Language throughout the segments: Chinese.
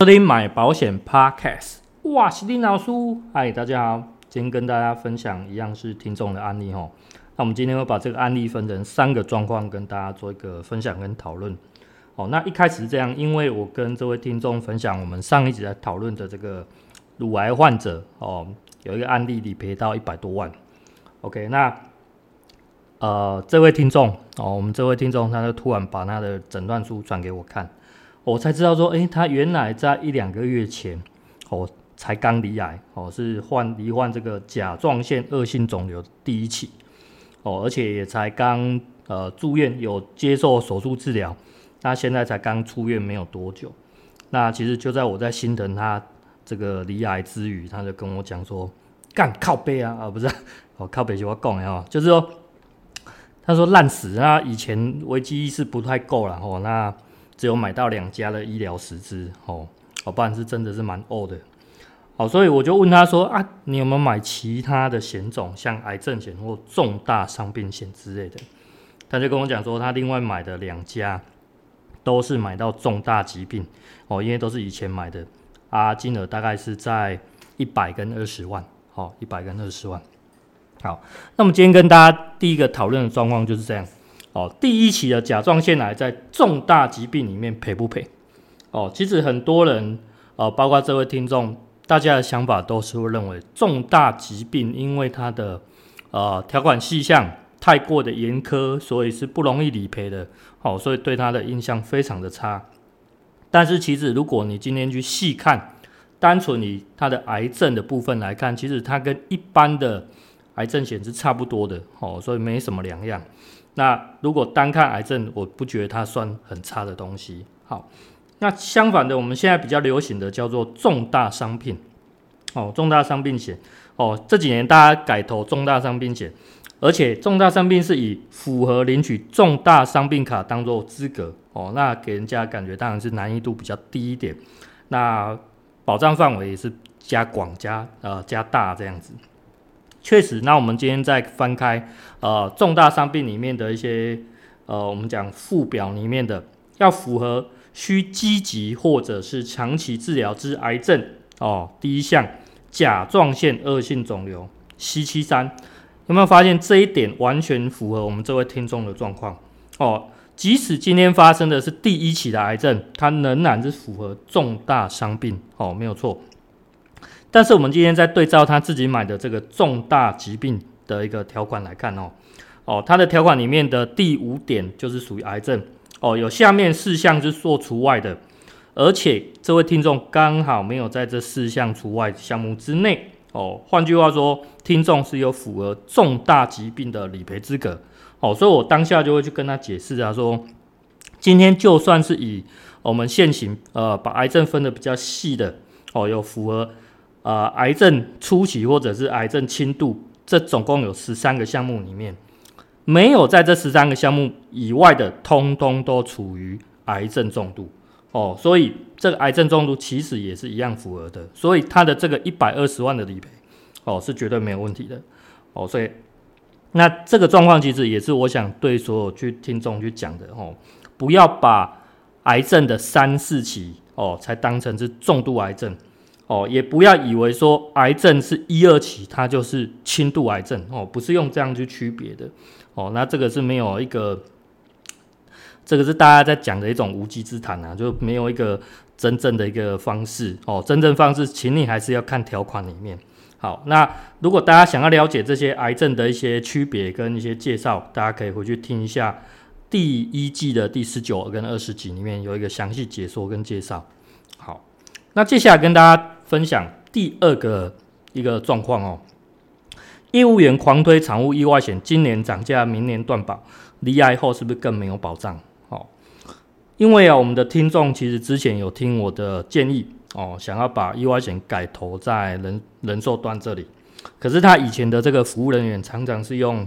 收听买保险 Podcast，哇，是林老师，嗨，大家好，今天跟大家分享一样是听众的案例哦。那我们今天会把这个案例分成三个状况，跟大家做一个分享跟讨论。哦，那一开始是这样，因为我跟这位听众分享我们上一集在讨论的这个乳癌患者哦，有一个案例理赔到一百多万。OK，那。呃，这位听众哦，我们这位听众，他就突然把他的诊断书转给我看，我才知道说，诶，他原来在一两个月前，哦，才刚罹癌，哦，是患罹患这个甲状腺恶性肿瘤第一期，哦，而且也才刚呃住院，有接受手术治疗，那现在才刚出院没有多久，那其实就在我在心疼他这个罹癌之余，他就跟我讲说，干靠北啊，啊不是，哦靠北就我讲的哦，就是说。他说烂死那！以前危机意识不太够了哦，那只有买到两家的医疗实支哦，哦，不然是真的是蛮呕的。好，所以我就问他说啊，你有没有买其他的险种，像癌症险或重大伤病险之类的？他就跟我讲说，他另外买的两家都是买到重大疾病哦，因为都是以前买的啊，金额大概是在一百跟二十万，好，一百跟二十万。好，那么今天跟大家第一个讨论的状况就是这样。哦，第一期的甲状腺癌在重大疾病里面赔不赔？哦，其实很多人，哦，包括这位听众，大家的想法都是会认为重大疾病因为它的呃条款细项太过的严苛，所以是不容易理赔的。哦，所以对它的印象非常的差。但是其实如果你今天去细看，单纯以它的癌症的部分来看，其实它跟一般的癌症险是差不多的，哦，所以没什么两样。那如果单看癌症，我不觉得它算很差的东西。好，那相反的，我们现在比较流行的叫做重大伤病，哦，重大伤病险，哦，这几年大家改投重大伤病险，而且重大伤病是以符合领取重大伤病卡当做资格，哦，那给人家感觉当然是难易度比较低一点，那保障范围也是加广加呃加大这样子。确实，那我们今天再翻开呃重大伤病里面的一些呃我们讲附表里面的，要符合需积极或者是长期治疗之癌症哦，第一项甲状腺恶性肿瘤 C 七三，有没有发现这一点完全符合我们这位听众的状况哦？即使今天发生的是第一起的癌症，它仍然是符合重大伤病哦，没有错。但是我们今天在对照他自己买的这个重大疾病的一个条款来看哦，哦，他的条款里面的第五点就是属于癌症哦，有下面四项是做除外的，而且这位听众刚好没有在这四项除外项目之内哦，换句话说，听众是有符合重大疾病的理赔资格哦，所以我当下就会去跟他解释啊，说今天就算是以我们现行呃把癌症分得比较细的哦，有符合。呃，癌症初期或者是癌症轻度，这总共有十三个项目里面，没有在这十三个项目以外的，通通都处于癌症重度哦。所以这个癌症重度其实也是一样符合的，所以它的这个一百二十万的理赔哦是绝对没有问题的哦。所以那这个状况其实也是我想对所有去听众去讲的哦，不要把癌症的三四期哦才当成是重度癌症。哦，也不要以为说癌症是一二期，它就是轻度癌症哦，不是用这样去区别的哦。那这个是没有一个，这个是大家在讲的一种无稽之谈啊，就没有一个真正的一个方式哦。真正方式，请你还是要看条款里面。好，那如果大家想要了解这些癌症的一些区别跟一些介绍，大家可以回去听一下第一季的第十九跟二十集里面有一个详细解说跟介绍。好，那接下来跟大家。分享第二个一个状况哦，业务员狂推产物意外险，今年涨价，明年断保，离癌后是不是更没有保障？哦，因为啊，我们的听众其实之前有听我的建议哦，想要把意外险改投在人人寿端这里，可是他以前的这个服务人员常常是用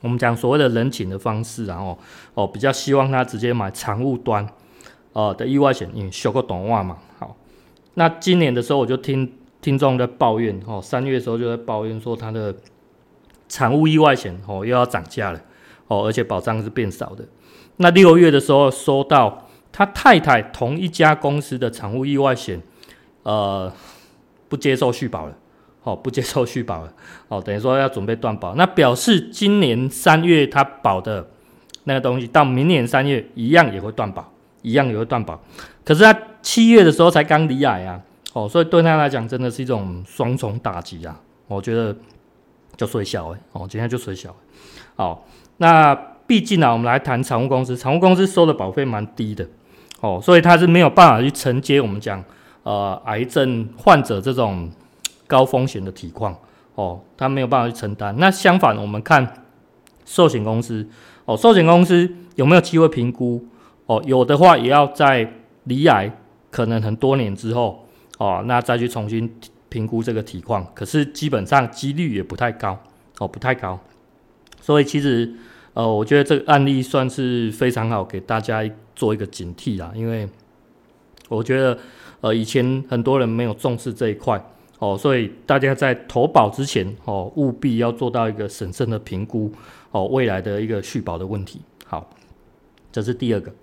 我们讲所谓的人情的方式，然后哦比较希望他直接买产物端呃的意外险，因为学过懂话嘛，好。那今年的时候，我就听听众在抱怨，哦，三月的时候就在抱怨说他的产物意外险哦又要涨价了，哦，而且保障是变少的。那六月的时候收到他太太同一家公司的产物意外险，呃，不接受续保了，哦，不接受续保了，哦，等于说要准备断保，那表示今年三月他保的那个东西，到明年三月一样也会断保，一样也会断保。可是他七月的时候才刚离癌啊，哦，所以对他来讲真的是一种双重打击啊，我觉得就衰小哎，哦，今天就衰小，好，那毕竟呢、啊，我们来谈产物公司，产物公司收的保费蛮低的。哦，所以他是没有办法去承接我们讲呃癌症患者这种高风险的体况哦，他没有办法去承担。那相反，我们看寿险公司哦，寿险公司有没有机会评估？哦，有的话也要在离癌可能很多年之后哦，那再去重新评估这个体况。可是基本上几率也不太高哦，不太高。所以其实呃，我觉得这个案例算是非常好，给大家。做一个警惕啦，因为我觉得，呃，以前很多人没有重视这一块哦，所以大家在投保之前哦，务必要做到一个审慎的评估哦，未来的一个续保的问题。好，这是第二个。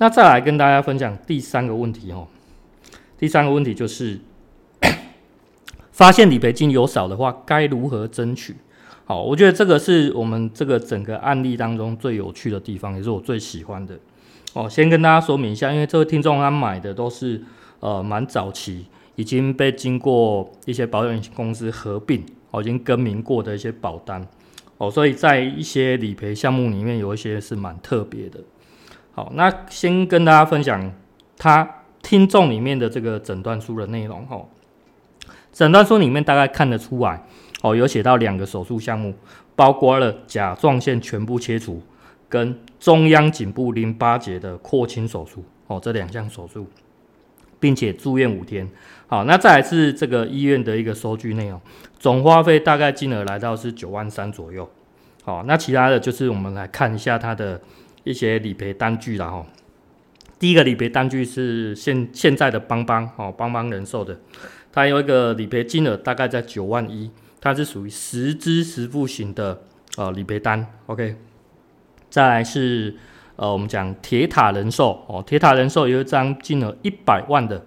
那再来跟大家分享第三个问题哦，第三个问题就是，发现理赔金有少的话，该如何争取？好，我觉得这个是我们这个整个案例当中最有趣的地方，也是我最喜欢的。哦，先跟大家说明一下，因为这位听众他买的都是呃蛮早期，已经被经过一些保险公司合并，哦，已经更名过的一些保单，哦，所以在一些理赔项目里面有一些是蛮特别的。好，那先跟大家分享他听众里面的这个诊断书的内容。哦，诊断书里面大概看得出来，哦，有写到两个手术项目，包括了甲状腺全部切除。跟中央颈部淋巴结的扩清手术哦，这两项手术，并且住院五天。好，那再来是这个医院的一个收据内容，总花费大概金额来到是九万三左右。好，那其他的就是我们来看一下它的一些理赔单据了哈。第一个理赔单据是现现在的邦邦哦，邦邦人寿的，它有一个理赔金额大概在九万一，它是属于实支实付型的呃理赔单。OK。再来是，呃，我们讲铁塔人寿哦，铁塔人寿有一张金额一百万的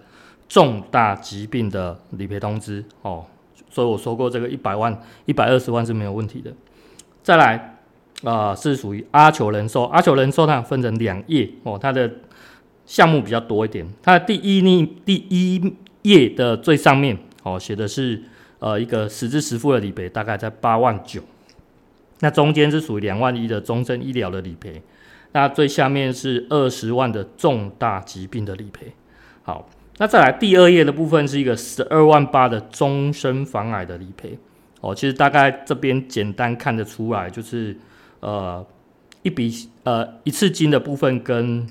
重大疾病的理赔通知哦，所以我说过这个一百万、一百二十万是没有问题的。再来，啊、是属于阿球人寿，阿球人寿它分成两页哦，它的项目比较多一点。它的第一页第一页的最上面哦，写的是呃一个实支实付的理赔，大概在八万九。那中间是属于两万一的终身医疗的理赔，那最下面是二十万的重大疾病的理赔。好，那再来第二页的部分是一个十二万八的终身防癌的理赔。哦，其实大概这边简单看得出来，就是呃一笔呃一次金的部分跟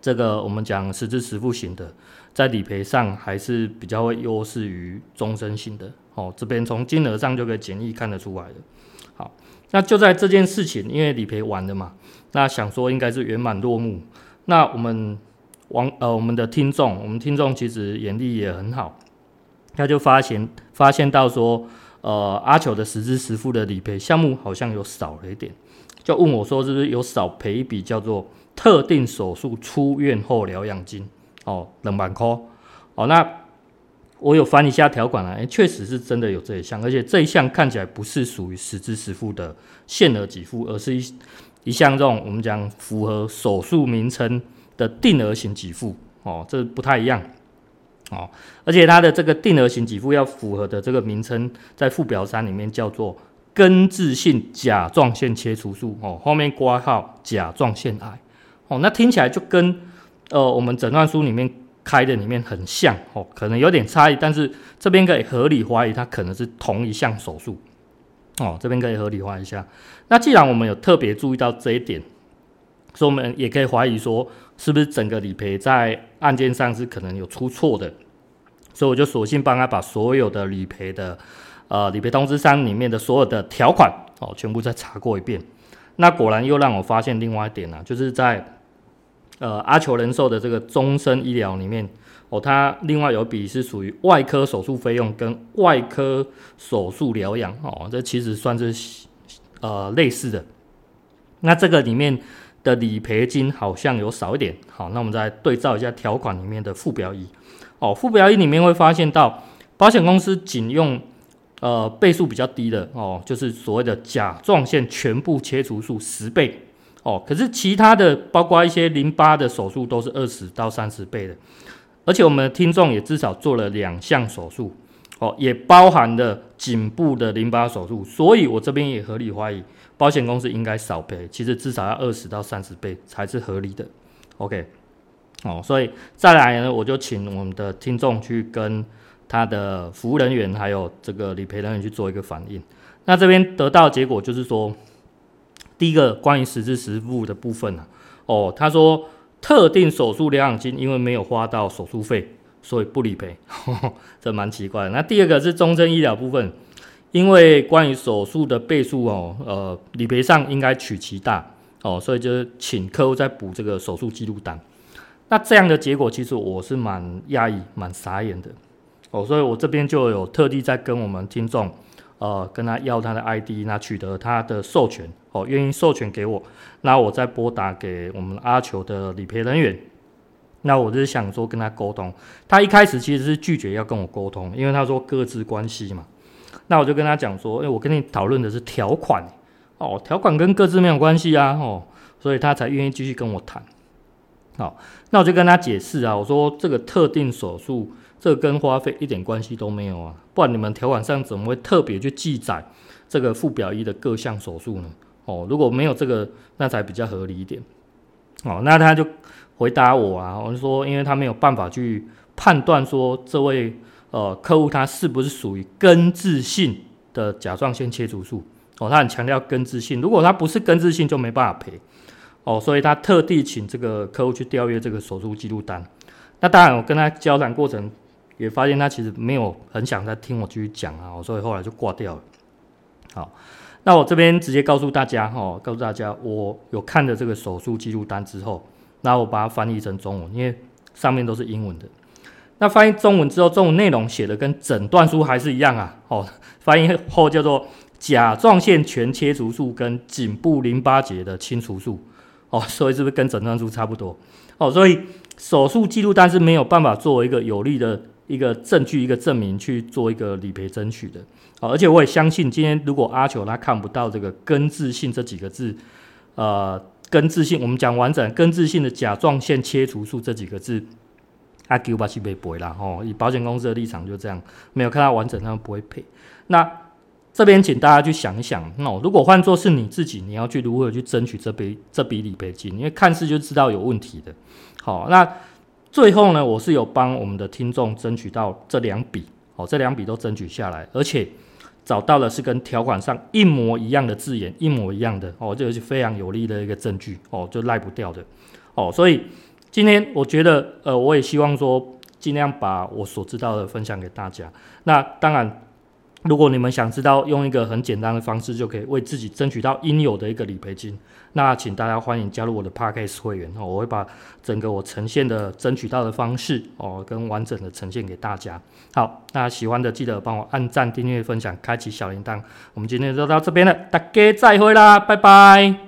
这个我们讲实支实付型的，在理赔上还是比较会优势于终身型的。哦，这边从金额上就可以简易看得出来的。好。那就在这件事情，因为理赔完了嘛，那想说应该是圆满落幕。那我们王呃我们的听众，我们听众其实眼力也很好，他就发现发现到说，呃阿球的实支实付的理赔项目好像有少了一点，就问我说是不是有少赔一笔叫做特定手术出院后疗养金？哦，两万块。哦那。我有翻一下条款啊，诶，确实是真的有这一项，而且这一项看起来不是属于实支实付的限额给付，而是一一项这种我们讲符合手术名称的定额型给付。哦，这不太一样。哦，而且它的这个定额型给付要符合的这个名称，在附表三里面叫做根治性甲状腺切除术哦，后面挂号甲状腺癌哦，那听起来就跟呃我们诊断书里面。开的里面很像哦，可能有点差异，但是这边可以合理怀疑它可能是同一项手术哦，这边可以合理化一下。那既然我们有特别注意到这一点，所以我们也可以怀疑说，是不是整个理赔在案件上是可能有出错的？所以我就索性帮他把所有的理赔的呃理赔通知单里面的所有的条款哦，全部再查过一遍。那果然又让我发现另外一点呢、就是在。呃，阿求人寿的这个终身医疗里面，哦，它另外有笔是属于外科手术费用跟外科手术疗养，哦，这其实算是呃类似的。那这个里面的理赔金好像有少一点。好，那我们再对照一下条款里面的附表一。哦，附表一里面会发现到，保险公司仅用呃倍数比较低的哦，就是所谓的甲状腺全部切除术十倍哦，可是其他的包括一些淋巴的手术都是二十到三十倍的，而且我们的听众也至少做了两项手术哦，也包含了颈部的淋巴手术，所以我这边也合理怀疑保险公司应该少赔，其实至少要二十到三十倍才是合理的。OK。哦，所以再来呢，我就请我们的听众去跟他的服务人员还有这个理赔人员去做一个反应。那这边得到的结果就是说，第一个关于实质实付的部分啊，哦，他说特定手术疗养金因为没有花到手术费，所以不理赔，这蛮奇怪的。那第二个是终身医疗部分，因为关于手术的倍数哦，呃，理赔上应该取其大哦，所以就是请客户再补这个手术记录单。那这样的结果，其实我是蛮讶异、蛮傻眼的哦，所以我这边就有特地在跟我们听众，呃，跟他要他的 ID，那取得他的授权哦，愿意授权给我，那我再拨打给我们阿球的理赔人员，那我就是想说跟他沟通，他一开始其实是拒绝要跟我沟通，因为他说各自关系嘛，那我就跟他讲说，哎，我跟你讨论的是条款哦，条款跟各自没有关系啊，哦，所以他才愿意继续跟我谈。好，那我就跟他解释啊，我说这个特定手术，这个跟花费一点关系都没有啊，不然你们条款上怎么会特别去记载这个附表一的各项手术呢？哦，如果没有这个，那才比较合理一点。哦，那他就回答我啊，我就说，因为他没有办法去判断说这位呃客户他是不是属于根治性的甲状腺切除术。哦，他很强调根治性，如果他不是根治性，就没办法赔。哦，所以他特地请这个客户去调阅这个手术记录单。那当然，我跟他交谈过程也发现他其实没有很想再听我继续讲啊，所以后来就挂掉了。好，那我这边直接告诉大家哈，告诉大家我有看了这个手术记录单之后，那我把它翻译成中文，因为上面都是英文的。那翻译中文之后，中文内容写的跟诊断书还是一样啊。哦，翻译后叫做甲状腺全切除术跟颈部淋巴结的清除术。哦，所以是不是跟诊断书差不多？哦，所以手术记录单是没有办法作为一个有力的一个证据、一个证明去做一个理赔争取的。哦，而且我也相信，今天如果阿球他看不到这个根治性这几个字，呃，根治性，我们讲完整根治性的甲状腺切除术这几个字，阿九八七赔不会啦。哦，以保险公司的立场就这样，没有看到完整，他们不会赔。那。这边请大家去想一想，哦，如果换作是你自己，你要去如何去争取这笔这笔理赔金？因为看似就知道有问题的。好，那最后呢，我是有帮我们的听众争取到这两笔，哦，这两笔都争取下来，而且找到了是跟条款上一模一样的字眼，一模一样的，哦，这个是非常有力的一个证据，哦，就赖不掉的，哦，所以今天我觉得，呃，我也希望说尽量把我所知道的分享给大家。那当然。如果你们想知道用一个很简单的方式就可以为自己争取到应有的一个理赔金，那请大家欢迎加入我的 Podcast 会员哦，我会把整个我呈现的争取到的方式哦，跟完整的呈现给大家。好，那喜欢的记得帮我按赞、订阅、分享、开启小铃铛。我们今天就到这边了，大家再会啦，拜拜。